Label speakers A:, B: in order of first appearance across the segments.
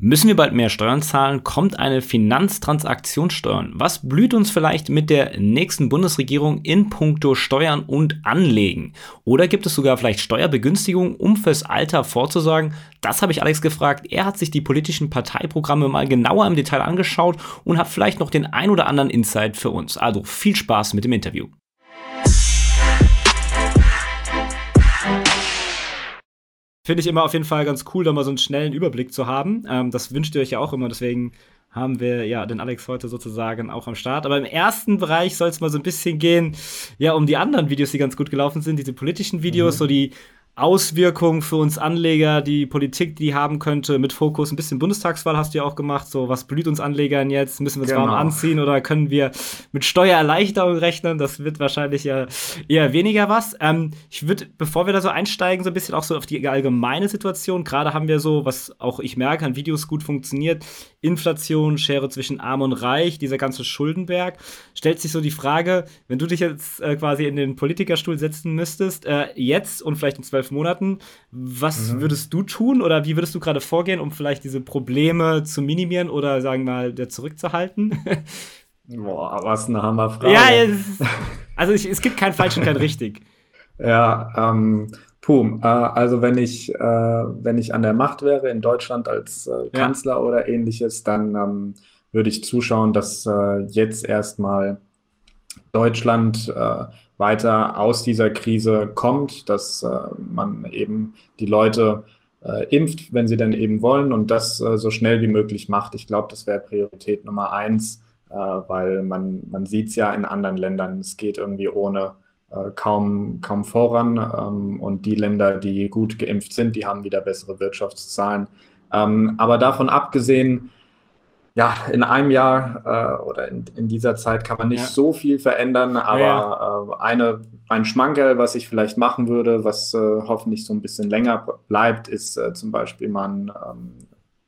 A: Müssen wir bald mehr Steuern zahlen? Kommt eine Finanztransaktionssteuer? Was blüht uns vielleicht mit der nächsten Bundesregierung in puncto Steuern und Anlegen? Oder gibt es sogar vielleicht Steuerbegünstigungen, um fürs Alter vorzusorgen? Das habe ich Alex gefragt. Er hat sich die politischen Parteiprogramme mal genauer im Detail angeschaut und hat vielleicht noch den ein oder anderen Insight für uns. Also viel Spaß mit dem Interview. Finde ich immer auf jeden Fall ganz cool, da mal so einen schnellen Überblick zu haben. Ähm, das wünscht ihr euch ja auch immer, deswegen haben wir ja den Alex heute sozusagen auch am Start. Aber im ersten Bereich soll es mal so ein bisschen gehen, ja, um die anderen Videos, die ganz gut gelaufen sind, diese politischen Videos, mhm. so die Auswirkungen für uns Anleger, die Politik, die haben könnte, mit Fokus ein bisschen Bundestagswahl hast du ja auch gemacht. So, was blüht uns Anlegern jetzt? Müssen wir uns genau. warm anziehen oder können wir mit Steuererleichterung rechnen? Das wird wahrscheinlich ja eher weniger was. Ähm, ich würde, bevor wir da so einsteigen, so ein bisschen auch so auf die allgemeine Situation. Gerade haben wir so, was auch ich merke, an Videos gut funktioniert, Inflation, Schere zwischen Arm und Reich, dieser ganze Schuldenberg. Stellt sich so die Frage, wenn du dich jetzt äh, quasi in den Politikerstuhl setzen müsstest, äh, jetzt und vielleicht in zwölf Monaten, was mhm. würdest du tun oder wie würdest du gerade vorgehen, um vielleicht diese Probleme zu minimieren oder sagen wir mal zurückzuhalten?
B: Boah, was eine Hammerfrage.
A: Ja, es, also ich, es gibt kein falsch und kein richtig.
B: Ja, ähm, Puh, äh, also wenn ich, äh, wenn ich an der Macht wäre in Deutschland als äh, Kanzler ja. oder ähnliches, dann ähm, würde ich zuschauen, dass äh, jetzt erstmal Deutschland äh, weiter aus dieser Krise kommt, dass äh, man eben die Leute impft, wenn sie denn eben wollen und das so schnell wie möglich macht. Ich glaube, das wäre Priorität Nummer eins, weil man, man sieht es ja in anderen Ländern, es geht irgendwie ohne äh, kaum, kaum voran. Ähm, und die Länder, die gut geimpft sind, die haben wieder bessere Wirtschaftszahlen. Ähm, aber davon abgesehen, ja, in einem Jahr äh, oder in, in, dieser Zeit kann man nicht ja. so viel verändern, aber ja. äh, eine, ein Schmankerl, was ich vielleicht machen würde, was äh, hoffentlich so ein bisschen länger bleibt, ist äh, zum Beispiel mal ein ähm,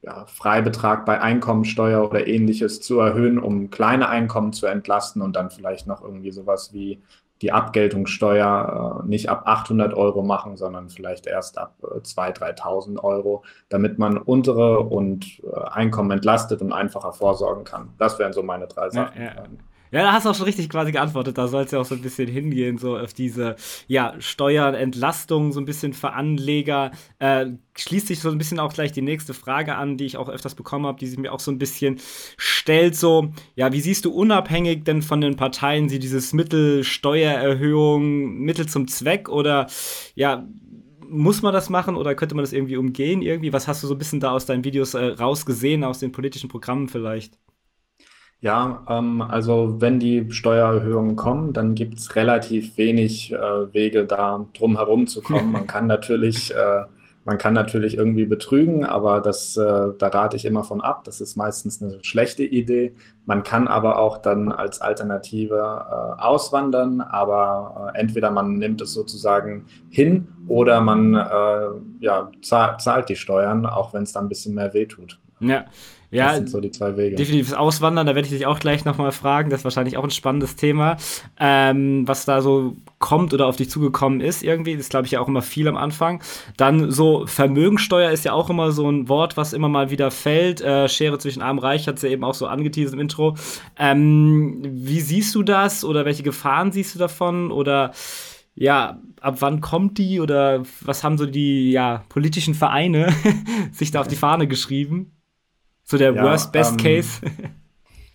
B: ja, Freibetrag bei Einkommensteuer oder ähnliches zu erhöhen, um kleine Einkommen zu entlasten und dann vielleicht noch irgendwie sowas wie die Abgeltungssteuer äh, nicht ab 800 Euro machen, sondern vielleicht erst ab äh, 2.000, 3.000 Euro, damit man untere und äh, Einkommen entlastet und einfacher vorsorgen kann. Das wären so meine drei Sachen.
A: Ja, ja. Ja, da hast du auch schon richtig quasi geantwortet. Da soll es ja auch so ein bisschen hingehen, so auf diese ja, Steuerentlastung, so ein bisschen für Anleger. Äh, schließt sich so ein bisschen auch gleich die nächste Frage an, die ich auch öfters bekommen habe, die sich mir auch so ein bisschen stellt. So, ja, wie siehst du unabhängig denn von den Parteien sie dieses Mittel Steuererhöhung, Mittel zum Zweck oder ja, muss man das machen oder könnte man das irgendwie umgehen? Irgendwie, was hast du so ein bisschen da aus deinen Videos äh, rausgesehen, aus den politischen Programmen vielleicht?
B: Ja, ähm, also wenn die Steuererhöhungen kommen, dann gibt es relativ wenig äh, Wege, da drum herum zu kommen. Man kann natürlich, äh, man kann natürlich irgendwie betrügen, aber das, äh, da rate ich immer von ab. Das ist meistens eine schlechte Idee. Man kann aber auch dann als Alternative äh, auswandern, aber äh, entweder man nimmt es sozusagen hin oder man äh, ja, zahlt, zahlt die Steuern, auch wenn es dann ein bisschen mehr wehtut.
A: Ja, ja, das sind so die zwei Wege. Definitiv Auswandern, da werde ich dich auch gleich nochmal fragen. Das ist wahrscheinlich auch ein spannendes Thema, ähm, was da so kommt oder auf dich zugekommen ist irgendwie. Das glaube ich ja auch immer viel am Anfang. Dann so Vermögensteuer ist ja auch immer so ein Wort, was immer mal wieder fällt. Äh, Schere zwischen Arm und Reich hat es ja eben auch so angeteasert im Intro. Ähm, wie siehst du das oder welche Gefahren siehst du davon oder ja, ab wann kommt die oder was haben so die ja, politischen Vereine sich da auf die Fahne geschrieben? So der ja, Worst Best ähm, Case.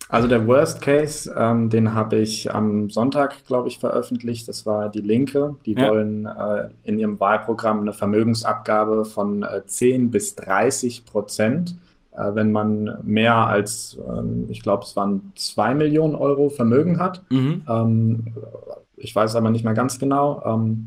B: Also der Worst Case, ähm, den habe ich am Sonntag, glaube ich, veröffentlicht. Das war die Linke. Die ja. wollen äh, in ihrem Wahlprogramm eine Vermögensabgabe von äh, 10 bis 30 Prozent, äh, wenn man mehr als, ähm, ich glaube, es waren 2 Millionen Euro Vermögen hat. Mhm. Ähm, ich weiß aber nicht mehr ganz genau.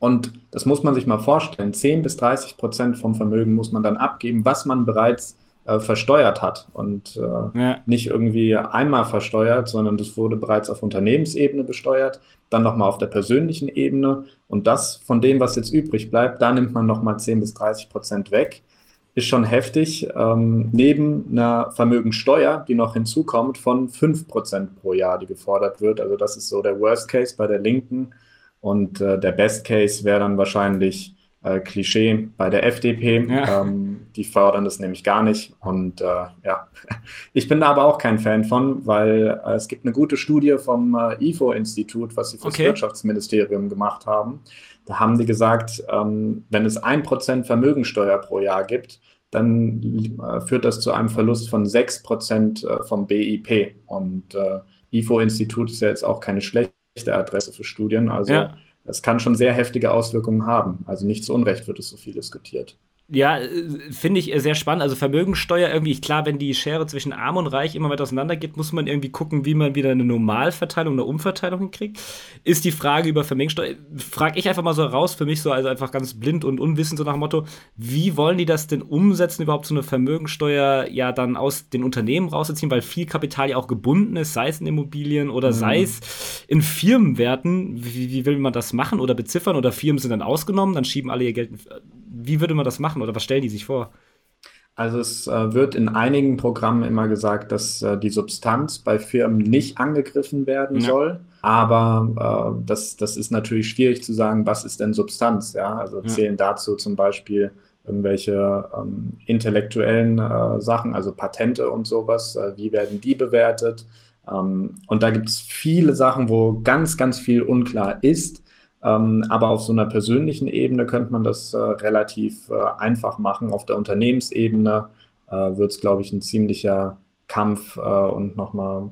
B: Und das muss man sich mal vorstellen. 10 bis 30 Prozent vom Vermögen muss man dann abgeben, was man bereits äh, versteuert hat und äh, ja. nicht irgendwie einmal versteuert, sondern das wurde bereits auf Unternehmensebene besteuert, dann nochmal auf der persönlichen Ebene und das von dem, was jetzt übrig bleibt, da nimmt man nochmal 10 bis 30 Prozent weg. Ist schon heftig, ähm, neben einer Vermögensteuer, die noch hinzukommt, von 5 Prozent pro Jahr, die gefordert wird. Also das ist so der Worst Case bei der Linken und äh, der Best Case wäre dann wahrscheinlich äh, Klischee bei der FDP. Ja. Ähm, die fördern das nämlich gar nicht. Und äh, ja, ich bin da aber auch kein Fan von, weil äh, es gibt eine gute Studie vom äh, IFO-Institut, was sie fürs okay. Wirtschaftsministerium gemacht haben. Da haben die gesagt, ähm, wenn es ein Prozent Vermögensteuer pro Jahr gibt, dann äh, führt das zu einem Verlust von 6% äh, vom BIP. Und IFO-Institut ist ja jetzt auch keine schlechte Adresse für Studien. Also ja. Es kann schon sehr heftige Auswirkungen haben. Also nicht zu Unrecht wird es so viel diskutiert.
A: Ja, äh, finde ich sehr spannend. Also Vermögensteuer irgendwie, klar, wenn die Schere zwischen Arm und Reich immer weiter auseinander geht, muss man irgendwie gucken, wie man wieder eine Normalverteilung, eine Umverteilung hinkriegt. Ist die Frage über Vermögensteuer, frage ich einfach mal so raus, für mich so, also einfach ganz blind und unwissend, so nach dem Motto, wie wollen die das denn umsetzen, überhaupt so eine Vermögensteuer ja dann aus den Unternehmen rauszuziehen, weil viel Kapital ja auch gebunden ist, sei es in Immobilien oder mhm. sei es in Firmenwerten. Wie, wie will man das machen oder beziffern oder Firmen sind dann ausgenommen, dann schieben alle ihr Geld wie würde man das machen oder was stellen die sich vor?
B: Also es äh, wird in einigen Programmen immer gesagt, dass äh, die Substanz bei Firmen nicht angegriffen werden ja. soll. Aber äh, das, das ist natürlich schwierig zu sagen, was ist denn Substanz? Ja? Also ja. zählen dazu zum Beispiel irgendwelche ähm, intellektuellen äh, Sachen, also Patente und sowas. Äh, wie werden die bewertet? Ähm, und da gibt es viele Sachen, wo ganz, ganz viel unklar ist. Ähm, aber auf so einer persönlichen Ebene könnte man das äh, relativ äh, einfach machen. Auf der Unternehmensebene äh, wird es, glaube ich, ein ziemlicher Kampf äh, und nochmal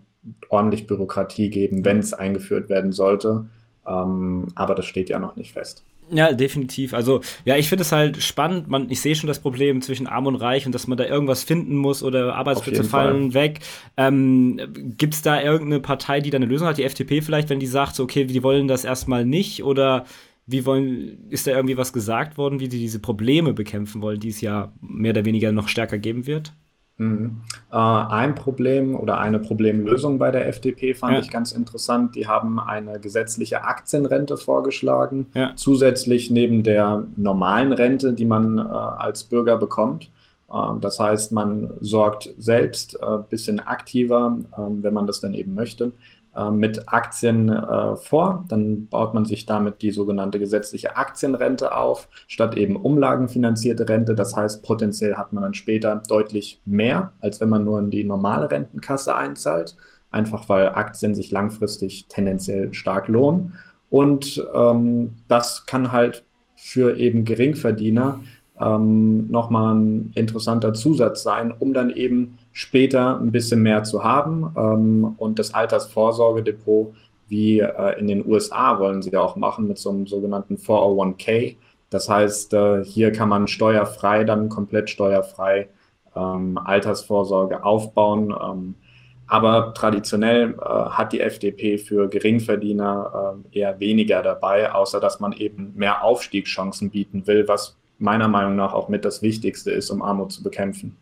B: ordentlich Bürokratie geben, wenn es eingeführt werden sollte. Ähm, aber das steht ja noch nicht fest.
A: Ja, definitiv. Also, ja, ich finde es halt spannend. Man, ich sehe schon das Problem zwischen Arm und Reich und dass man da irgendwas finden muss oder Arbeitsplätze fallen Fall. weg. Ähm, Gibt es da irgendeine Partei, die da eine Lösung hat? Die FDP vielleicht, wenn die sagt, so, okay, die wollen das erstmal nicht oder wie wollen, ist da irgendwie was gesagt worden, wie sie diese Probleme bekämpfen wollen, die es ja mehr oder weniger noch stärker geben wird?
B: Mhm. Äh, ein Problem oder eine Problemlösung bei der FDP fand ja. ich ganz interessant. Die haben eine gesetzliche Aktienrente vorgeschlagen, ja. zusätzlich neben der normalen Rente, die man äh, als Bürger bekommt. Äh, das heißt, man sorgt selbst ein äh, bisschen aktiver, ähm, wenn man das dann eben möchte, äh, mit Aktien äh, vor. Dann baut man sich damit die sogenannte gesetzliche Aktienrente auf, statt eben umlagenfinanzierte Rente. Das heißt, potenziell hat man dann später deutlich mehr, als wenn man nur in die normale Rentenkasse einzahlt. Einfach weil Aktien sich langfristig tendenziell stark lohnen. Und ähm, das kann halt für eben Geringverdiener ähm, nochmal ein interessanter Zusatz sein, um dann eben später ein bisschen mehr zu haben. Ähm, und das Altersvorsorgedepot, wie äh, in den USA, wollen sie ja auch machen mit so einem sogenannten 401k. Das heißt, äh, hier kann man steuerfrei, dann komplett steuerfrei ähm, Altersvorsorge aufbauen. Ähm, aber traditionell äh, hat die FDP für Geringverdiener äh, eher weniger dabei, außer dass man eben mehr Aufstiegschancen bieten will, was meiner Meinung nach auch mit das Wichtigste ist, um Armut zu bekämpfen.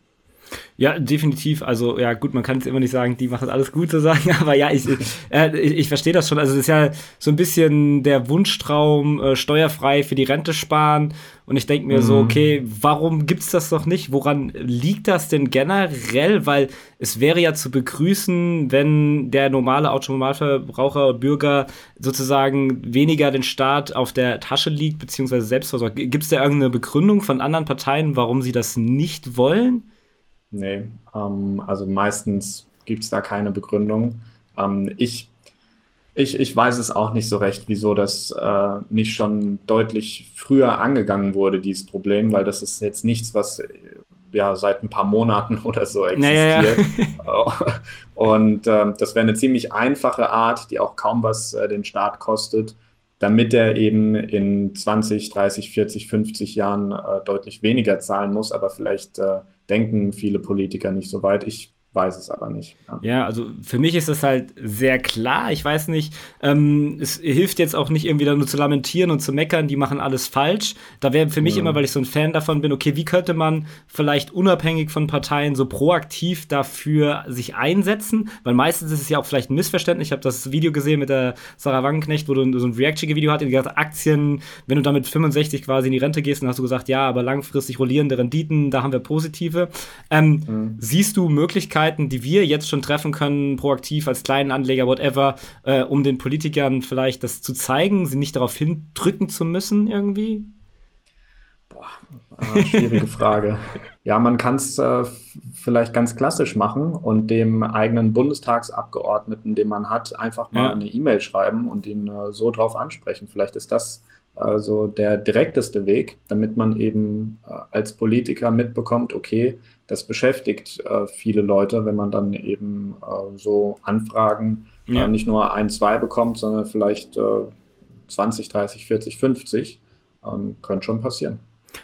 A: Ja, definitiv. Also, ja, gut, man kann jetzt immer nicht sagen, die machen alles gut zu sagen, aber ja, ich, äh, ich, ich verstehe das schon. Also, das ist ja so ein bisschen der Wunschtraum, äh, steuerfrei für die Rente sparen. Und ich denke mir mhm. so, okay, warum gibt es das doch nicht? Woran liegt das denn generell? Weil es wäre ja zu begrüßen, wenn der normale Autonomalverbraucher, Bürger sozusagen weniger den Staat auf der Tasche liegt, beziehungsweise Selbstversorgung. Gibt es da irgendeine Begründung von anderen Parteien, warum sie das nicht wollen?
B: Nee, ähm, also meistens gibt es da keine Begründung. Ähm, ich, ich, ich weiß es auch nicht so recht, wieso das äh, nicht schon deutlich früher angegangen wurde, dieses Problem, weil das ist jetzt nichts, was ja seit ein paar Monaten oder so existiert. Naja. Und äh, das wäre eine ziemlich einfache Art, die auch kaum was äh, den Staat kostet, damit er eben in 20, 30, 40, 50 Jahren äh, deutlich weniger zahlen muss, aber vielleicht äh, denken viele Politiker nicht so weit. Ich weiß es aber nicht.
A: Ja. ja. also für mich ist das halt sehr klar. Ich weiß nicht, ähm, es hilft jetzt auch nicht irgendwie da nur zu lamentieren und zu meckern, die machen alles falsch. Da wäre für mich ja. immer, weil ich so ein Fan davon bin, okay, wie könnte man vielleicht unabhängig von Parteien so proaktiv dafür sich einsetzen? Weil meistens ist es ja auch vielleicht ein Missverständnis. Ich habe das Video gesehen mit der Sarah Wangenknecht, wo du so ein Reaction-Video hattest, die gesagt Aktien, wenn du damit 65 quasi in die Rente gehst, dann hast du gesagt, ja, aber langfristig rollierende Renditen, da haben wir positive. Ähm, mhm. Siehst du Möglichkeiten, Möglichkeiten, die wir jetzt schon treffen können, proaktiv als kleinen Anleger, whatever, äh, um den Politikern vielleicht das zu zeigen, sie nicht darauf hindrücken zu müssen irgendwie?
B: Boah, schwierige Frage. Ja, man kann es äh, vielleicht ganz klassisch machen und dem eigenen Bundestagsabgeordneten, den man hat, einfach mal ja. eine E-Mail schreiben und ihn äh, so drauf ansprechen. Vielleicht ist das also der direkteste Weg, damit man eben äh, als Politiker mitbekommt, okay, das beschäftigt äh, viele Leute, wenn man dann eben äh, so Anfragen ja. nicht nur ein, zwei bekommt, sondern vielleicht 20, 30, 40, 50. Ähm, könnte schon passieren.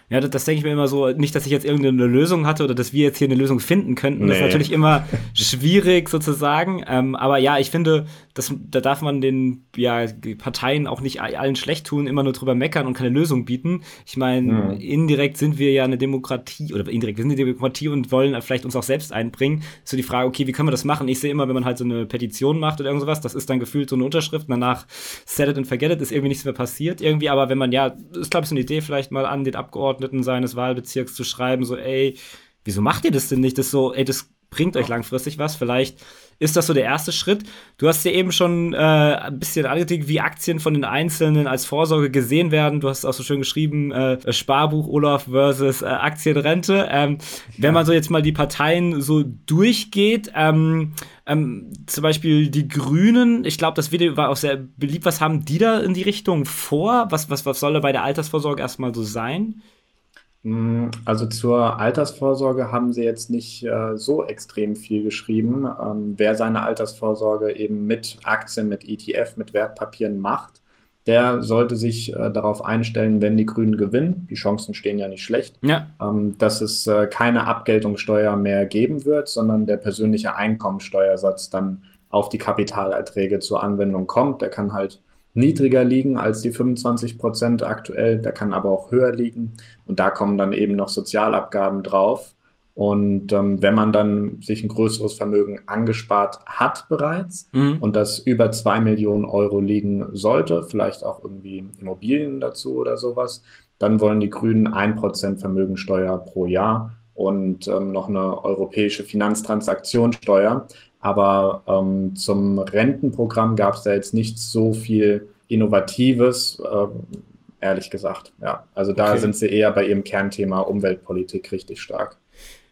A: Ja, das, das denke ich mir immer so, nicht, dass ich jetzt irgendeine Lösung hatte oder dass wir jetzt hier eine Lösung finden könnten. Nee. Das ist natürlich immer schwierig sozusagen. Ähm, aber ja, ich finde, das, da darf man den ja, Parteien auch nicht allen schlecht tun, immer nur drüber meckern und keine Lösung bieten. Ich meine, mhm. indirekt sind wir ja eine Demokratie oder indirekt wir sind eine Demokratie und wollen vielleicht uns auch selbst einbringen. So die Frage, okay, wie können wir das machen? Ich sehe immer, wenn man halt so eine Petition macht oder irgendwas, das ist dann gefühlt so eine Unterschrift, und danach set it and forget it, ist irgendwie nichts mehr passiert irgendwie. Aber wenn man ja, ist glaube ich so eine Idee, vielleicht mal an den Abgeordneten seines Wahlbezirks zu schreiben, so, ey, wieso macht ihr das denn nicht? Das so, ey, das bringt euch langfristig was. Vielleicht ist das so der erste Schritt. Du hast ja eben schon äh, ein bisschen angekündigt, wie Aktien von den Einzelnen als Vorsorge gesehen werden. Du hast auch so schön geschrieben, äh, Sparbuch Olaf versus äh, Aktienrente. Ähm, ja. Wenn man so jetzt mal die Parteien so durchgeht, ähm, ähm, zum Beispiel die Grünen, ich glaube, das Video war auch sehr beliebt. Was haben die da in die Richtung vor? Was, was, was soll da bei der Altersvorsorge erstmal so sein?
B: Mm, also zur Altersvorsorge haben sie jetzt nicht äh, so extrem viel geschrieben. Ähm, wer seine Altersvorsorge eben mit Aktien, mit ETF, mit Wertpapieren macht, der sollte sich äh, darauf einstellen, wenn die Grünen gewinnen, die Chancen stehen ja nicht schlecht, ja. ähm, dass es äh, keine Abgeltungssteuer mehr geben wird, sondern der persönliche Einkommensteuersatz dann auf die Kapitalerträge zur Anwendung kommt. Der kann halt niedriger liegen als die 25 Prozent aktuell, der kann aber auch höher liegen. Und da kommen dann eben noch Sozialabgaben drauf. Und ähm, wenn man dann sich ein größeres Vermögen angespart hat bereits mhm. und das über zwei Millionen Euro liegen sollte, vielleicht auch irgendwie Immobilien dazu oder sowas, dann wollen die Grünen ein Prozent Vermögensteuer pro Jahr und ähm, noch eine europäische Finanztransaktionssteuer. Aber ähm, zum Rentenprogramm gab es da jetzt nicht so viel Innovatives, äh, ehrlich gesagt. Ja, also da okay. sind sie eher bei ihrem Kernthema Umweltpolitik richtig stark.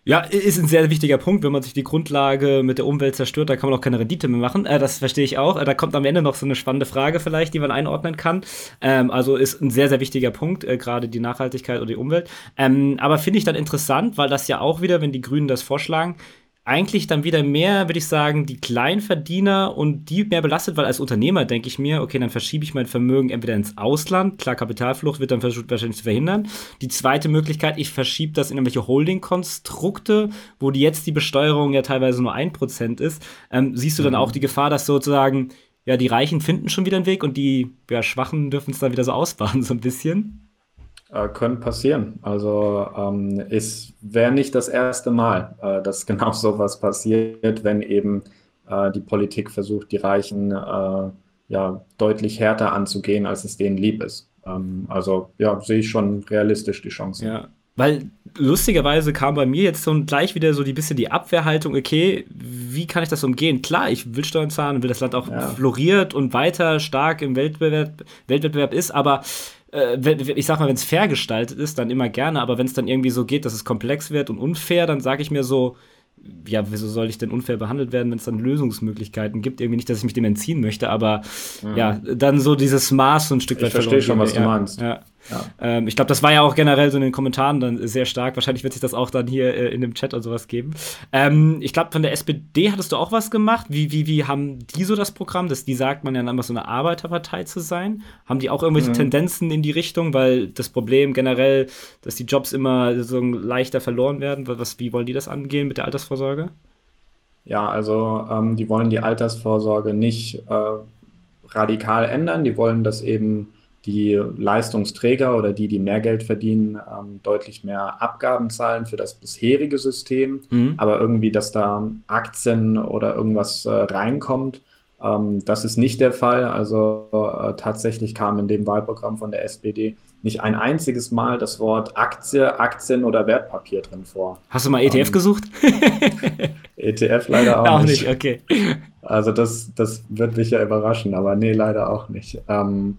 A: Ja, ist ein sehr wichtiger Punkt. Wenn man sich die Grundlage mit der Umwelt zerstört, da kann man auch keine Rendite mehr machen. Äh, das verstehe ich auch. Äh, da kommt am Ende noch so eine spannende Frage vielleicht, die man einordnen kann. Ähm, also ist ein sehr, sehr wichtiger Punkt, äh, gerade die Nachhaltigkeit oder die Umwelt. Ähm, aber finde ich dann interessant, weil das ja auch wieder, wenn die Grünen das vorschlagen, eigentlich dann wieder mehr, würde ich sagen, die Kleinverdiener und die mehr belastet, weil als Unternehmer denke ich mir, okay, dann verschiebe ich mein Vermögen entweder ins Ausland, klar, Kapitalflucht wird dann versucht wahrscheinlich zu verhindern. Die zweite Möglichkeit, ich verschiebe das in irgendwelche Holding-Konstrukte, wo die jetzt die Besteuerung ja teilweise nur ein Prozent ist. Ähm, siehst du dann mhm. auch die Gefahr, dass sozusagen, ja, die Reichen finden schon wieder einen Weg und die ja, Schwachen dürfen es dann wieder so ausbaden, so ein bisschen?
B: Äh, können passieren. Also ähm, es wäre nicht das erste Mal, äh, dass genau sowas passiert, wenn eben äh, die Politik versucht, die Reichen äh, ja deutlich härter anzugehen, als es denen lieb ist. Ähm, also ja, sehe ich schon realistisch die Chance.
A: Ja. Weil lustigerweise kam bei mir jetzt so gleich wieder so die bisschen die Abwehrhaltung, okay, wie kann ich das umgehen? Klar, ich will Steuern zahlen und will das Land auch ja. floriert und weiter stark im Weltwettbewerb, Weltwettbewerb ist, aber ich sag mal, wenn es fair gestaltet ist, dann immer gerne, aber wenn es dann irgendwie so geht, dass es komplex wird und unfair, dann sage ich mir so, ja, wieso soll ich denn unfair behandelt werden, wenn es dann Lösungsmöglichkeiten gibt? Irgendwie nicht, dass ich mich dem entziehen möchte, aber mhm. ja, dann so dieses Maß so ein Stück
B: weit Ich verstehe schon, was du meinst.
A: Ja. Ja. Ähm, ich glaube, das war ja auch generell so in den Kommentaren dann sehr stark. Wahrscheinlich wird sich das auch dann hier äh, in dem Chat und sowas geben. Ähm, ich glaube, von der SPD hattest du auch was gemacht. Wie, wie, wie haben die so das Programm? Das, die sagt man ja einfach so eine Arbeiterpartei zu sein. Haben die auch irgendwelche mhm. Tendenzen in die Richtung? Weil das Problem generell, dass die Jobs immer so leichter verloren werden. Was, wie wollen die das angehen mit der Altersvorsorge?
B: Ja, also ähm, die wollen die Altersvorsorge nicht äh, radikal ändern. Die wollen das eben die Leistungsträger oder die, die mehr Geld verdienen, ähm, deutlich mehr Abgaben zahlen für das bisherige System. Mhm. Aber irgendwie, dass da Aktien oder irgendwas äh, reinkommt, ähm, das ist nicht der Fall. Also äh, tatsächlich kam in dem Wahlprogramm von der SPD nicht ein einziges Mal das Wort Aktie, Aktien oder Wertpapier drin vor.
A: Hast du mal ETF ähm, gesucht?
B: ETF leider auch,
A: auch nicht. okay.
B: Also das, das wird mich ja überraschen, aber nee, leider auch nicht. Ähm,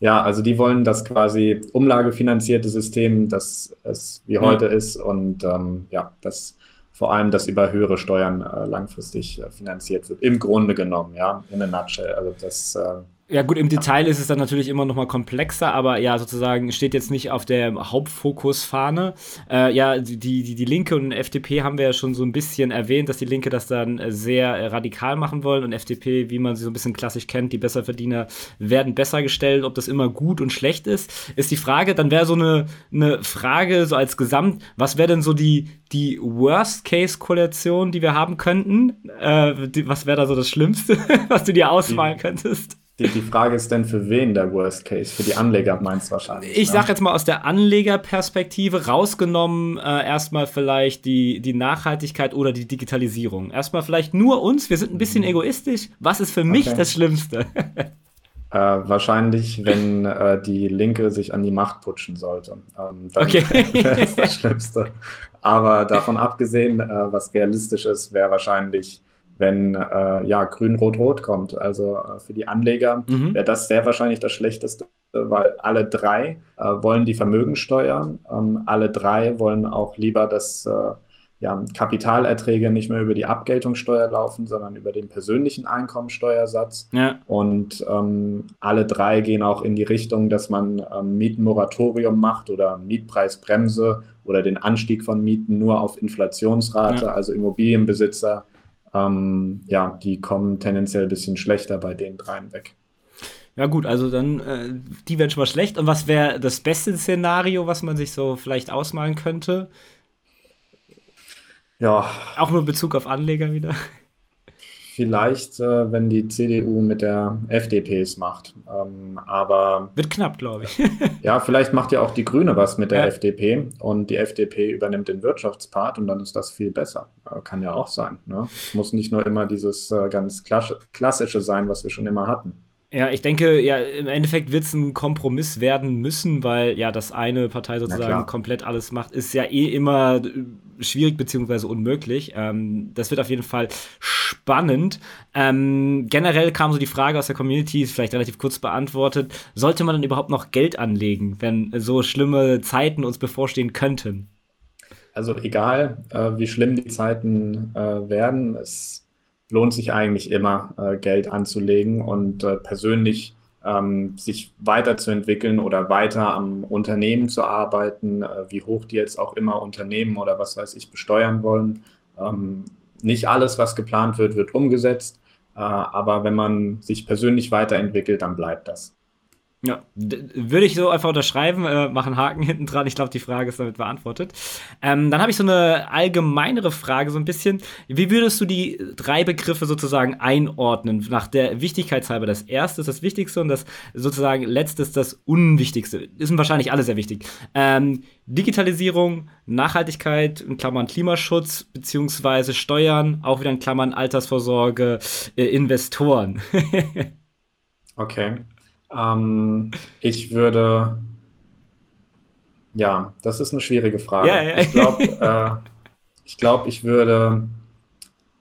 B: Ja, also die wollen das quasi umlagefinanzierte System, das es wie heute ist und ähm, ja, das vor allem das über höhere Steuern äh, langfristig äh, finanziert wird. Im Grunde genommen, ja, in a nutshell. Also das äh,
A: ja, gut, im Detail ist es dann natürlich immer noch mal komplexer, aber ja, sozusagen steht jetzt nicht auf der Hauptfokusfahne. Äh, ja, die, die, die Linke und FDP haben wir ja schon so ein bisschen erwähnt, dass die Linke das dann sehr radikal machen wollen und FDP, wie man sie so ein bisschen klassisch kennt, die Besserverdiener werden besser gestellt. Ob das immer gut und schlecht ist, ist die Frage. Dann wäre so eine, eine Frage so als Gesamt, was wäre denn so die, die Worst-Case-Koalition, die wir haben könnten? Äh, die, was wäre da so das Schlimmste, was du dir ausmalen könntest?
B: Die, die Frage ist denn für wen der Worst Case? Für die Anleger meinst du wahrscheinlich.
A: Ich ne? sag jetzt mal aus der Anlegerperspektive rausgenommen, äh, erstmal vielleicht die, die Nachhaltigkeit oder die Digitalisierung. Erstmal vielleicht nur uns, wir sind ein bisschen mhm. egoistisch. Was ist für mich okay. das Schlimmste?
B: Äh, wahrscheinlich, wenn äh, die Linke sich an die Macht putschen sollte. Ähm, dann
A: okay.
B: wäre das das Schlimmste. Aber davon abgesehen, äh, was realistisch ist, wäre wahrscheinlich wenn äh, ja Grün-Rot-Rot kommt. Also äh, für die Anleger mhm. wäre das sehr wahrscheinlich das Schlechteste, weil alle drei äh, wollen die Vermögensteuer. Ähm, alle drei wollen auch lieber, dass äh, ja, Kapitalerträge nicht mehr über die Abgeltungssteuer laufen, sondern über den persönlichen Einkommensteuersatz. Ja. Und ähm, alle drei gehen auch in die Richtung, dass man ähm, Mietenmoratorium macht oder Mietpreisbremse oder den Anstieg von Mieten nur auf Inflationsrate, ja. also Immobilienbesitzer ähm, ja, die kommen tendenziell ein bisschen schlechter bei den dreien weg.
A: Ja, gut, also dann, äh, die werden schon mal schlecht. Und was wäre das beste Szenario, was man sich so vielleicht ausmalen könnte?
B: Ja.
A: Auch nur in Bezug auf Anleger wieder.
B: Vielleicht, äh, wenn die CDU mit der FDP es macht. Ähm, aber.
A: Wird knapp, glaube ich.
B: ja, vielleicht macht ja auch die Grüne was mit der ja. FDP und die FDP übernimmt den Wirtschaftspart und dann ist das viel besser. Äh, kann ja auch sein. Ne? Muss nicht nur immer dieses äh, ganz Klassische sein, was wir schon immer hatten.
A: Ja, ich denke, ja, im Endeffekt wird es ein Kompromiss werden müssen, weil ja das eine Partei sozusagen komplett alles macht, ist ja eh immer äh, schwierig beziehungsweise unmöglich. Ähm, das wird auf jeden Fall spannend. Ähm, generell kam so die Frage aus der Community, ist vielleicht relativ kurz beantwortet: Sollte man dann überhaupt noch Geld anlegen, wenn so schlimme Zeiten uns bevorstehen könnten?
B: Also egal, äh, wie schlimm die Zeiten äh, werden, es lohnt sich eigentlich immer, äh, Geld anzulegen und äh, persönlich ähm, sich weiterzuentwickeln oder weiter am Unternehmen zu arbeiten, äh, wie hoch die jetzt auch immer Unternehmen oder was weiß ich besteuern wollen. Ähm, nicht alles, was geplant wird, wird umgesetzt, äh, aber wenn man sich persönlich weiterentwickelt, dann bleibt das.
A: Ja, würde ich so einfach unterschreiben, äh, machen Haken hinten dran. Ich glaube, die Frage ist damit beantwortet. Ähm, dann habe ich so eine allgemeinere Frage, so ein bisschen. Wie würdest du die drei Begriffe sozusagen einordnen? Nach der Wichtigkeitshalber. Das erste ist das Wichtigste und das sozusagen letzte ist das Unwichtigste. Ist wahrscheinlich alle sehr wichtig. Ähm, Digitalisierung, Nachhaltigkeit, in Klammern Klimaschutz, beziehungsweise Steuern, auch wieder in Klammern Altersvorsorge, äh, Investoren.
B: okay. Ähm, ich würde, ja, das ist eine schwierige Frage. Ja, ja. Ich glaube, äh, ich, glaub, ich würde,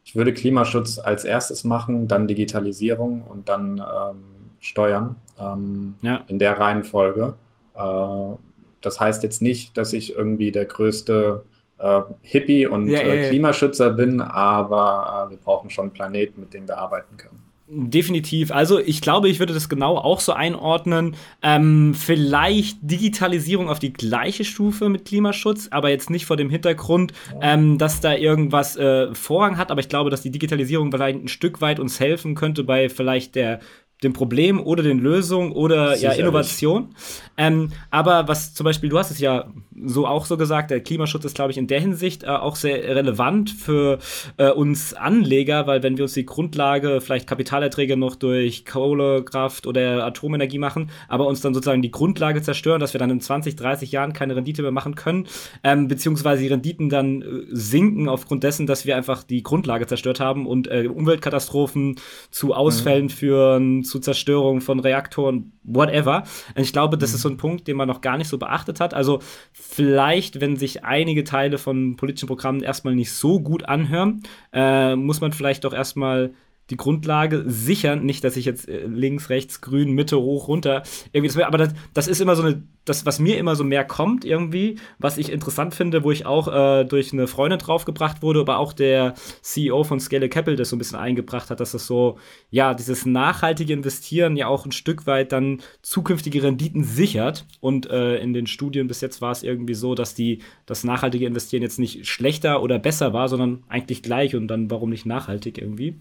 B: ich würde Klimaschutz als erstes machen, dann Digitalisierung und dann ähm, Steuern ähm, ja. in der Reihenfolge. Äh, das heißt jetzt nicht, dass ich irgendwie der größte äh, Hippie und ja, äh, Klimaschützer bin, aber äh, wir brauchen schon einen Planeten, mit dem wir arbeiten können.
A: Definitiv. Also ich glaube, ich würde das genau auch so einordnen. Ähm, vielleicht Digitalisierung auf die gleiche Stufe mit Klimaschutz, aber jetzt nicht vor dem Hintergrund, ähm, dass da irgendwas äh, Vorrang hat. Aber ich glaube, dass die Digitalisierung vielleicht ein Stück weit uns helfen könnte bei vielleicht der dem Problem oder den Lösungen oder ja Innovation. Ähm, aber was zum Beispiel, du hast es ja so auch so gesagt, der Klimaschutz ist, glaube ich, in der Hinsicht äh, auch sehr relevant für äh, uns Anleger, weil wenn wir uns die Grundlage, vielleicht Kapitalerträge noch durch Kohlekraft oder Atomenergie machen, aber uns dann sozusagen die Grundlage zerstören, dass wir dann in 20, 30 Jahren keine Rendite mehr machen können, ähm, beziehungsweise die Renditen dann äh, sinken aufgrund dessen, dass wir einfach die Grundlage zerstört haben und äh, Umweltkatastrophen zu Ausfällen mhm. führen, zu Zerstörung von Reaktoren, whatever. Und ich glaube, das mhm. ist so ein Punkt, den man noch gar nicht so beachtet hat. Also vielleicht, wenn sich einige Teile von politischen Programmen erstmal nicht so gut anhören, äh, muss man vielleicht doch erstmal die Grundlage sichern. Nicht, dass ich jetzt äh, links, rechts, grün, Mitte, hoch, runter irgendwie aber das, das ist immer so eine, das, was mir immer so mehr kommt irgendwie, was ich interessant finde, wo ich auch äh, durch eine Freundin draufgebracht wurde, aber auch der CEO von Scale Capital das so ein bisschen eingebracht hat, dass das so, ja, dieses nachhaltige Investieren ja auch ein Stück weit dann zukünftige Renditen sichert. Und äh, in den Studien bis jetzt war es irgendwie so, dass die das nachhaltige Investieren jetzt nicht schlechter oder besser war, sondern eigentlich gleich und dann warum nicht nachhaltig irgendwie.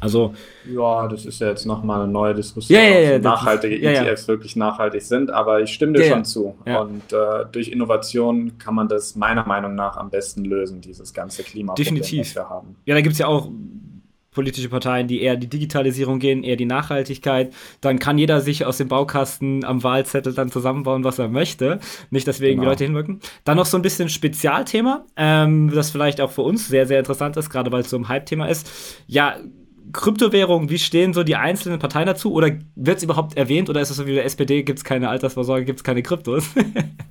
A: Also.
B: Ja, das ist ja jetzt nochmal eine neue Diskussion,
A: ja, ja, ja,
B: ob nachhaltige ETFs wirklich nachhaltig sind, aber ich stimme dir schon zu. Und äh, durch Innovation kann man das meiner Meinung nach am besten lösen, dieses ganze Klimaproblem,
A: Definitiv. das wir haben. Ja, da gibt es ja auch politische Parteien, die eher die Digitalisierung gehen, eher die Nachhaltigkeit. Dann kann jeder sich aus dem Baukasten am Wahlzettel dann zusammenbauen, was er möchte. Nicht, dass wir genau. irgendwie Leute hinwirken. Dann noch so ein bisschen Spezialthema, ähm, das vielleicht auch für uns sehr, sehr interessant ist, gerade weil es so ein Hype-Thema ist. Ja, Kryptowährungen, wie stehen so die einzelnen Parteien dazu? Oder wird es überhaupt erwähnt? Oder ist es so wie bei der SPD, gibt es keine Altersvorsorge, gibt es keine Kryptos?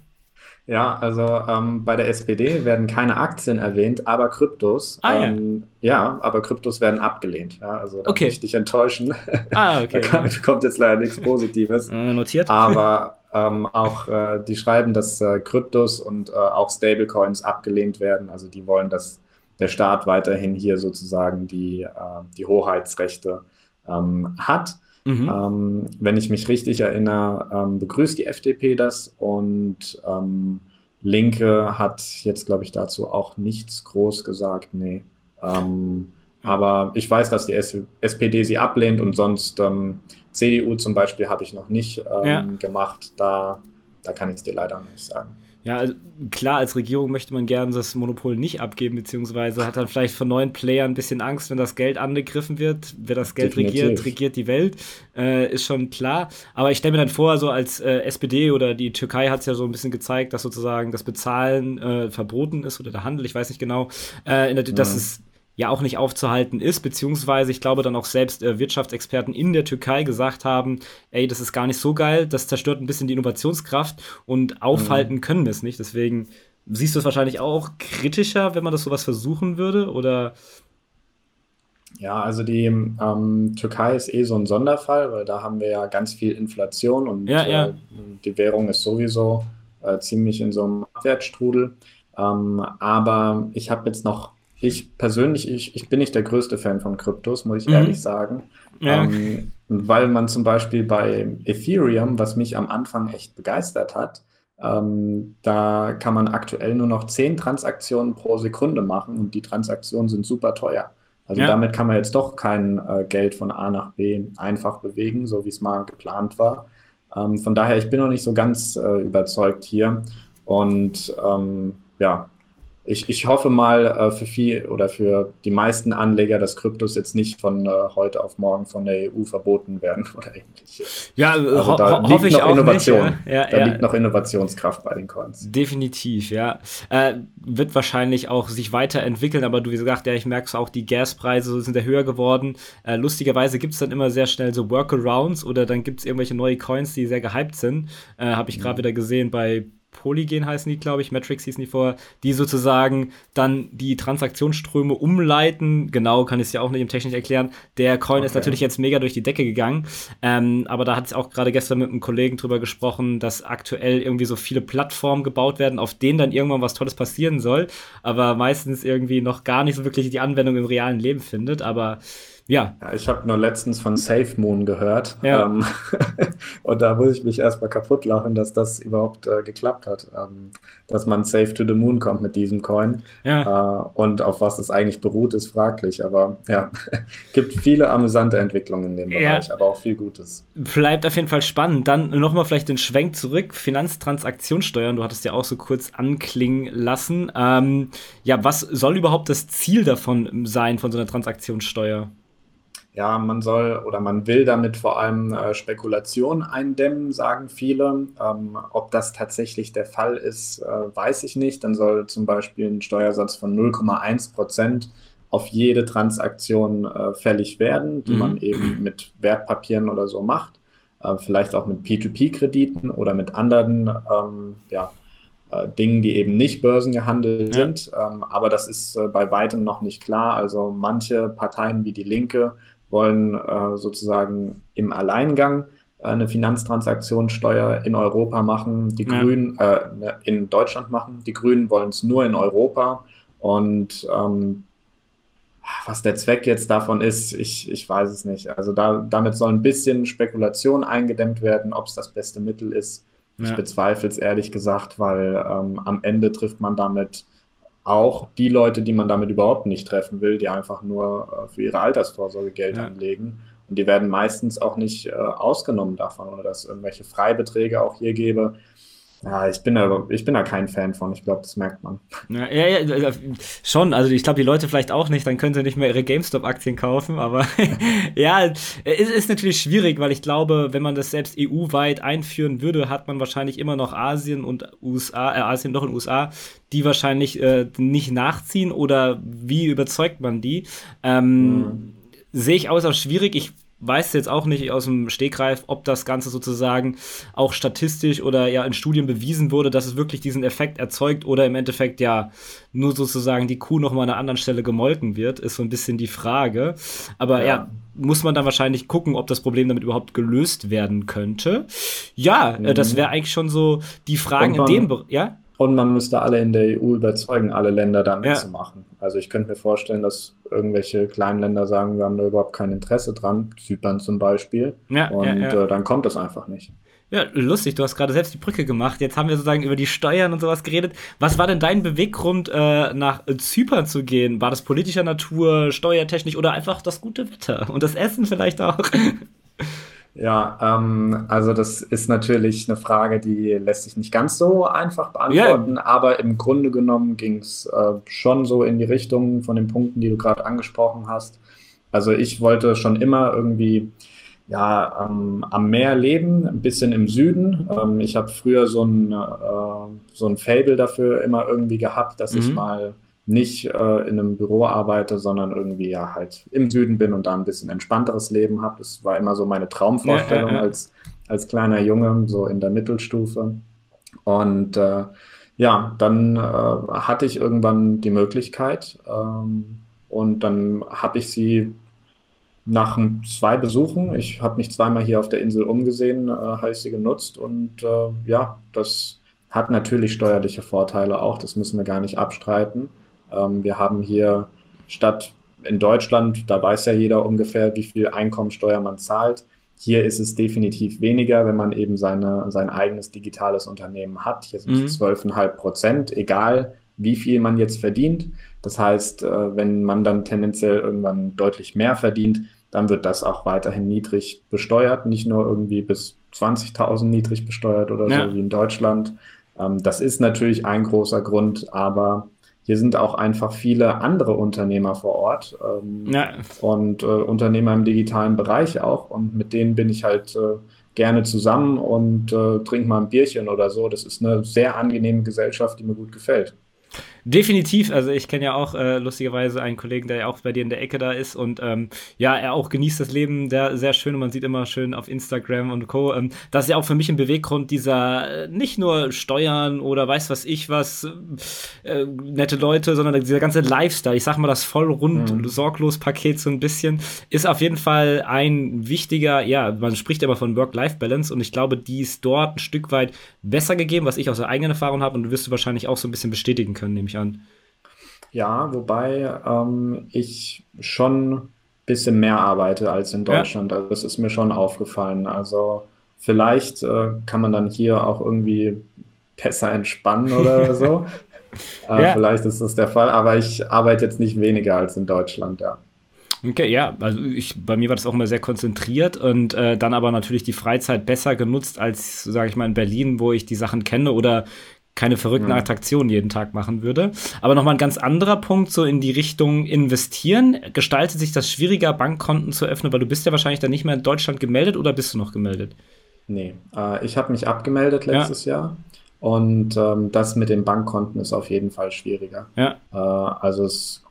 B: ja, also ähm, bei der SPD werden keine Aktien erwähnt, aber Kryptos. Ah, ähm, ja. ja. aber Kryptos werden abgelehnt. Ja, also da okay. muss ich dich enttäuschen. Ah, okay. da kommt jetzt leider nichts Positives.
A: Äh, notiert.
B: Aber ähm, auch äh, die schreiben, dass äh, Kryptos und äh, auch Stablecoins abgelehnt werden. Also die wollen, dass der Staat weiterhin hier sozusagen die, äh, die Hoheitsrechte ähm, hat. Mhm. Ähm, wenn ich mich richtig erinnere, ähm, begrüßt die FDP das und ähm, Linke hat jetzt, glaube ich, dazu auch nichts groß gesagt. Nee. Ähm, aber ich weiß, dass die S SPD sie ablehnt und sonst ähm, CDU zum Beispiel habe ich noch nicht ja. gemacht. Da, da kann ich es dir leider nicht sagen.
A: Ja, also klar, als Regierung möchte man gerne das Monopol nicht abgeben, beziehungsweise hat dann vielleicht von neuen Playern ein bisschen Angst, wenn das Geld angegriffen wird. Wer das Geld Definitiv. regiert, regiert die Welt, äh, ist schon klar. Aber ich stelle mir dann vor, so als äh, SPD oder die Türkei hat es ja so ein bisschen gezeigt, dass sozusagen das Bezahlen äh, verboten ist oder der Handel, ich weiß nicht genau, äh, der, dass mhm. es ja auch nicht aufzuhalten ist, beziehungsweise ich glaube dann auch selbst äh, Wirtschaftsexperten in der Türkei gesagt haben, ey, das ist gar nicht so geil, das zerstört ein bisschen die Innovationskraft und aufhalten mhm. können wir es nicht. Deswegen siehst du es wahrscheinlich auch kritischer, wenn man das sowas versuchen würde, oder?
B: Ja, also die ähm, Türkei ist eh so ein Sonderfall, weil da haben wir ja ganz viel Inflation und
A: ja, ja.
B: Äh, die Währung ist sowieso äh, ziemlich in so einem Abwärtsstrudel. Ähm, aber ich habe jetzt noch ich persönlich, ich, ich bin nicht der größte Fan von Kryptos, muss ich mhm. ehrlich sagen. Ja. Ähm, weil man zum Beispiel bei Ethereum, was mich am Anfang echt begeistert hat, ähm, da kann man aktuell nur noch 10 Transaktionen pro Sekunde machen und die Transaktionen sind super teuer. Also ja. damit kann man jetzt doch kein äh, Geld von A nach B einfach bewegen, so wie es mal geplant war. Ähm, von daher, ich bin noch nicht so ganz äh, überzeugt hier. Und ähm, ja, ich, ich hoffe mal äh, für viel oder für die meisten Anleger, dass Kryptos jetzt nicht von äh, heute auf morgen von der EU verboten werden oder ähnliches.
A: Ja, also ho da ho ich auch
B: Innovation.
A: Nicht,
B: ja. Ja, da ja. liegt noch Innovationskraft bei den Coins.
A: Definitiv, ja. Äh, wird wahrscheinlich auch sich weiterentwickeln, aber du, wie gesagt, ja, ich merke es auch, die Gaspreise sind ja höher geworden. Äh, lustigerweise gibt es dann immer sehr schnell so Workarounds oder dann gibt es irgendwelche neue Coins, die sehr gehypt sind. Äh, Habe ich gerade mhm. wieder gesehen bei Polygen heißen die, glaube ich, Matrix hießen die vorher, die sozusagen dann die Transaktionsströme umleiten. Genau, kann ich es ja auch nicht im Technik erklären. Der Coin okay. ist natürlich jetzt mega durch die Decke gegangen. Ähm, aber da hat es auch gerade gestern mit einem Kollegen drüber gesprochen, dass aktuell irgendwie so viele Plattformen gebaut werden, auf denen dann irgendwann was Tolles passieren soll. Aber meistens irgendwie noch gar nicht so wirklich die Anwendung im realen Leben findet. Aber ja.
B: ja ich habe nur letztens von Safe Moon gehört.
A: Ja. Ähm,
B: und da muss ich mich erstmal kaputt lachen, dass das überhaupt äh, geklappt hat. Ähm, dass man safe to the moon kommt mit diesem Coin.
A: Ja.
B: Äh, und auf was es eigentlich beruht, ist fraglich. Aber ja, gibt viele amüsante Entwicklungen in dem Bereich, ja. aber auch viel Gutes.
A: Bleibt auf jeden Fall spannend. Dann nochmal vielleicht den Schwenk zurück. Finanztransaktionssteuern, du hattest ja auch so kurz anklingen lassen. Ähm, ja, was soll überhaupt das Ziel davon sein, von so einer Transaktionssteuer?
B: Ja, man soll oder man will damit vor allem äh, Spekulation eindämmen, sagen viele. Ähm, ob das tatsächlich der Fall ist, äh, weiß ich nicht. Dann soll zum Beispiel ein Steuersatz von 0,1 Prozent auf jede Transaktion äh, fällig werden, die mhm. man eben mit Wertpapieren oder so macht. Äh, vielleicht auch mit P2P-Krediten oder mit anderen ähm, ja, äh, Dingen, die eben nicht börsengehandelt ja. sind. Ähm, aber das ist äh, bei weitem noch nicht klar. Also manche Parteien wie die Linke wollen äh, sozusagen im Alleingang eine Finanztransaktionssteuer in Europa machen, die ja. Grünen äh, ne, in Deutschland machen. Die Grünen wollen es nur in Europa. Und ähm, was der Zweck jetzt davon ist, ich, ich weiß es nicht. Also da, damit soll ein bisschen Spekulation eingedämmt werden, ob es das beste Mittel ist. Ja. Ich bezweifle es ehrlich gesagt, weil ähm, am Ende trifft man damit auch die Leute, die man damit überhaupt nicht treffen will, die einfach nur äh, für ihre Altersvorsorge Geld ja. anlegen. Und die werden meistens auch nicht äh, ausgenommen davon oder dass es irgendwelche Freibeträge auch hier gäbe. Ja, ich bin da, ich bin da kein Fan von. Ich glaube, das merkt man.
A: Ja, ja, ja schon. Also ich glaube, die Leute vielleicht auch nicht. Dann können sie nicht mehr ihre GameStop-Aktien kaufen. Aber ja, es ist natürlich schwierig, weil ich glaube, wenn man das selbst EU-weit einführen würde, hat man wahrscheinlich immer noch Asien und USA, äh, Asien doch in USA, die wahrscheinlich äh, nicht nachziehen. Oder wie überzeugt man die? Ähm, mhm sehe ich als schwierig. Ich weiß jetzt auch nicht aus dem Stegreif, ob das Ganze sozusagen auch statistisch oder ja in Studien bewiesen wurde, dass es wirklich diesen Effekt erzeugt oder im Endeffekt ja nur sozusagen die Kuh nochmal an einer anderen Stelle gemolken wird, ist so ein bisschen die Frage. Aber ja. ja muss man dann wahrscheinlich gucken, ob das Problem damit überhaupt gelöst werden könnte. Ja, mhm. das wäre eigentlich schon so die Fragen in dem Bereich. Ja?
B: Und man müsste alle in der EU überzeugen, alle Länder da mitzumachen. Ja. Also ich könnte mir vorstellen, dass irgendwelche kleinen Länder sagen, wir haben da überhaupt kein Interesse dran, Zypern zum Beispiel. Ja, und ja. Äh, dann kommt das einfach nicht.
A: Ja, lustig, du hast gerade selbst die Brücke gemacht. Jetzt haben wir sozusagen über die Steuern und sowas geredet. Was war denn dein Beweggrund, äh, nach Zypern zu gehen? War das politischer Natur, steuertechnisch oder einfach das gute Wetter und das Essen vielleicht auch?
B: Ja, ähm, also das ist natürlich eine Frage, die lässt sich nicht ganz so einfach beantworten, yeah. aber im Grunde genommen ging es äh, schon so in die Richtung von den Punkten, die du gerade angesprochen hast. Also ich wollte schon immer irgendwie ja, ähm, am Meer leben, ein bisschen im Süden. Ähm, ich habe früher so ein, äh, so ein Fable dafür immer irgendwie gehabt, dass mhm. ich mal nicht äh, in einem Büro arbeite, sondern irgendwie ja halt im Süden bin und da ein bisschen entspannteres Leben habe. Das war immer so meine Traumvorstellung ja, ja, ja. Als, als kleiner Junge, so in der Mittelstufe. Und äh, ja, dann äh, hatte ich irgendwann die Möglichkeit ähm, und dann habe ich sie nach zwei Besuchen, ich habe mich zweimal hier auf der Insel umgesehen, äh, habe ich sie genutzt und äh, ja, das hat natürlich steuerliche Vorteile auch, das müssen wir gar nicht abstreiten. Ähm, wir haben hier statt in Deutschland, da weiß ja jeder ungefähr, wie viel Einkommensteuer man zahlt. Hier ist es definitiv weniger, wenn man eben seine, sein eigenes digitales Unternehmen hat. Hier sind es mhm. 12,5 Prozent, egal wie viel man jetzt verdient. Das heißt, äh, wenn man dann tendenziell irgendwann deutlich mehr verdient, dann wird das auch weiterhin niedrig besteuert, nicht nur irgendwie bis 20.000 niedrig besteuert oder ja. so wie in Deutschland. Ähm, das ist natürlich ein großer Grund, aber hier sind auch einfach viele andere Unternehmer vor Ort ähm, ja. und äh, Unternehmer im digitalen Bereich auch. Und mit denen bin ich halt äh, gerne zusammen und äh, trinke mal ein Bierchen oder so. Das ist eine sehr angenehme Gesellschaft, die mir gut gefällt.
A: Definitiv, also ich kenne ja auch äh, lustigerweise einen Kollegen, der ja auch bei dir in der Ecke da ist und ähm, ja, er auch genießt das Leben der, sehr schön und man sieht immer schön auf Instagram und Co. Ähm, das ist ja auch für mich ein Beweggrund dieser äh, nicht nur Steuern oder weiß was ich was, äh, nette Leute, sondern dieser ganze Lifestyle, ich sag mal das voll rund, mhm. sorglos Paket so ein bisschen, ist auf jeden Fall ein wichtiger, ja, man spricht immer von Work-Life-Balance und ich glaube, die ist dort ein Stück weit besser gegeben, was ich aus der eigenen Erfahrung habe und du wirst du wahrscheinlich auch so ein bisschen bestätigen können, nehme ich an.
B: Ja, wobei ähm, ich schon ein bisschen mehr arbeite als in Deutschland. Ja. Also das ist mir schon aufgefallen. Also vielleicht äh, kann man dann hier auch irgendwie besser entspannen oder so. äh, ja. Vielleicht ist das der Fall, aber ich arbeite jetzt nicht weniger als in Deutschland, ja.
A: Okay, ja, also ich, bei mir war das auch immer sehr konzentriert und äh, dann aber natürlich die Freizeit besser genutzt als, sage ich mal, in Berlin, wo ich die Sachen kenne oder keine verrückten mhm. Attraktionen jeden Tag machen würde. Aber nochmal ein ganz anderer Punkt, so in die Richtung investieren. Gestaltet sich das schwieriger, Bankkonten zu öffnen, weil du bist ja wahrscheinlich dann nicht mehr in Deutschland gemeldet oder bist du noch gemeldet?
B: Nee, äh, ich habe mich abgemeldet letztes ja. Jahr. Und ähm, das mit den Bankkonten ist auf jeden Fall schwieriger. Ja. Äh, also es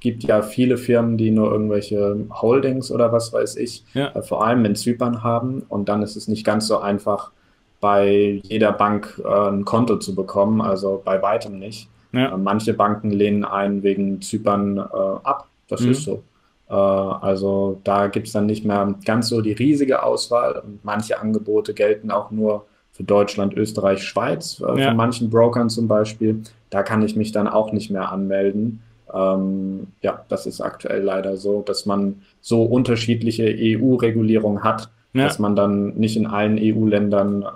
B: gibt ja viele Firmen, die nur irgendwelche Holdings oder was weiß ich, ja. äh, vor allem in Zypern haben. Und dann ist es nicht ganz so einfach, bei jeder Bank äh, ein Konto zu bekommen, also bei weitem nicht. Ja. Äh, manche Banken lehnen einen wegen Zypern äh, ab, das mhm. ist so. Äh, also da gibt es dann nicht mehr ganz so die riesige Auswahl. Manche Angebote gelten auch nur für Deutschland, Österreich, Schweiz, äh, ja. von manchen Brokern zum Beispiel. Da kann ich mich dann auch nicht mehr anmelden. Ähm, ja, das ist aktuell leider so, dass man so unterschiedliche EU-Regulierungen hat, ja. dass man dann nicht in allen EU-Ländern äh,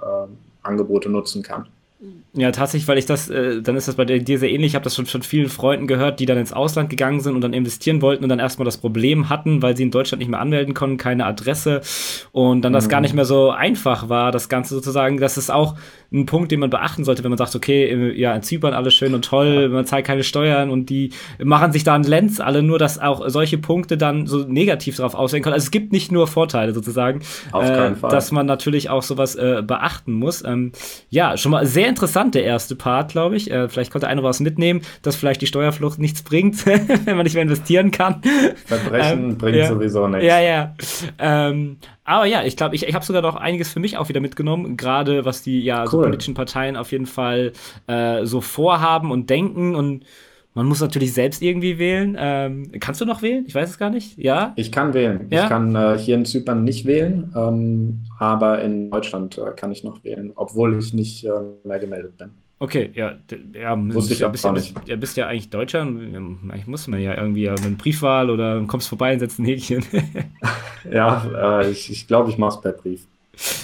B: Angebote nutzen kann.
A: Ja, tatsächlich, weil ich das, äh, dann ist das bei dir sehr ähnlich. Ich habe das schon von vielen Freunden gehört, die dann ins Ausland gegangen sind und dann investieren wollten und dann erstmal das Problem hatten, weil sie in Deutschland nicht mehr anmelden konnten, keine Adresse und dann das gar mhm. nicht mehr so einfach war, das Ganze sozusagen. Das ist auch ein Punkt, den man beachten sollte, wenn man sagt, okay, ja, in Zypern alles schön und toll, man zahlt keine Steuern und die machen sich da einen Lenz alle, nur dass auch solche Punkte dann so negativ darauf aussehen können. Also es gibt nicht nur Vorteile sozusagen, Auf keinen äh, Fall. dass man natürlich auch sowas äh, beachten muss. Ähm, ja, schon mal sehr interessant der erste Part, glaube ich. Äh, vielleicht konnte einer was mitnehmen, dass vielleicht die Steuerflucht nichts bringt, wenn man nicht mehr investieren kann.
B: Verbrechen ähm, bringt ja. sowieso nichts.
A: Ja, ja. Ähm, aber ja, ich glaube, ich, ich habe sogar noch einiges für mich auch wieder mitgenommen, gerade was die ja cool. so politischen Parteien auf jeden Fall äh, so vorhaben und denken und man muss natürlich selbst irgendwie wählen. Ähm, kannst du noch wählen? Ich weiß es gar nicht. Ja?
B: Ich kann wählen. Ja? Ich kann äh, hier in Zypern nicht wählen, ähm, aber in Deutschland äh, kann ich noch wählen, obwohl ich nicht äh, mehr gemeldet bin.
A: Okay, ja, ja,
B: Wusste ich
A: bist, ja, bist, ja, bist ja eigentlich Deutscher. Eigentlich muss man ja irgendwie ja, eine Briefwahl oder kommst vorbei und setzt ein Häkchen.
B: ja, äh, ich, ich glaube, ich mache es per Brief.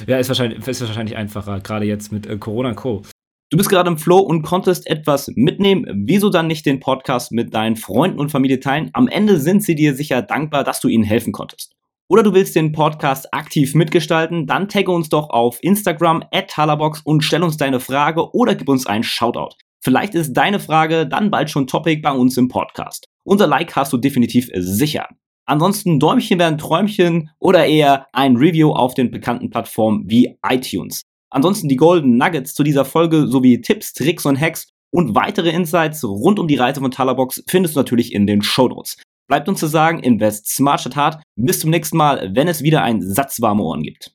A: Ja, ist wahrscheinlich, ist wahrscheinlich einfacher, gerade jetzt mit äh, Corona und Co. Du bist gerade im Flow und konntest etwas mitnehmen. Wieso dann nicht den Podcast mit deinen Freunden und Familie teilen? Am Ende sind sie dir sicher dankbar, dass du ihnen helfen konntest. Oder du willst den Podcast aktiv mitgestalten? Dann tagge uns doch auf Instagram at Talabox und stell uns deine Frage oder gib uns einen Shoutout. Vielleicht ist deine Frage dann bald schon Topic bei uns im Podcast. Unser Like hast du definitiv sicher. Ansonsten Däumchen werden Träumchen oder eher ein Review auf den bekannten Plattformen wie iTunes. Ansonsten die Golden Nuggets zu dieser Folge sowie Tipps, Tricks und Hacks und weitere Insights rund um die Reise von Talabox findest du natürlich in den Show Notes. Bleibt uns zu sagen, invest smart statt hart. Bis zum nächsten Mal, wenn es wieder ein Satz warme Ohren gibt.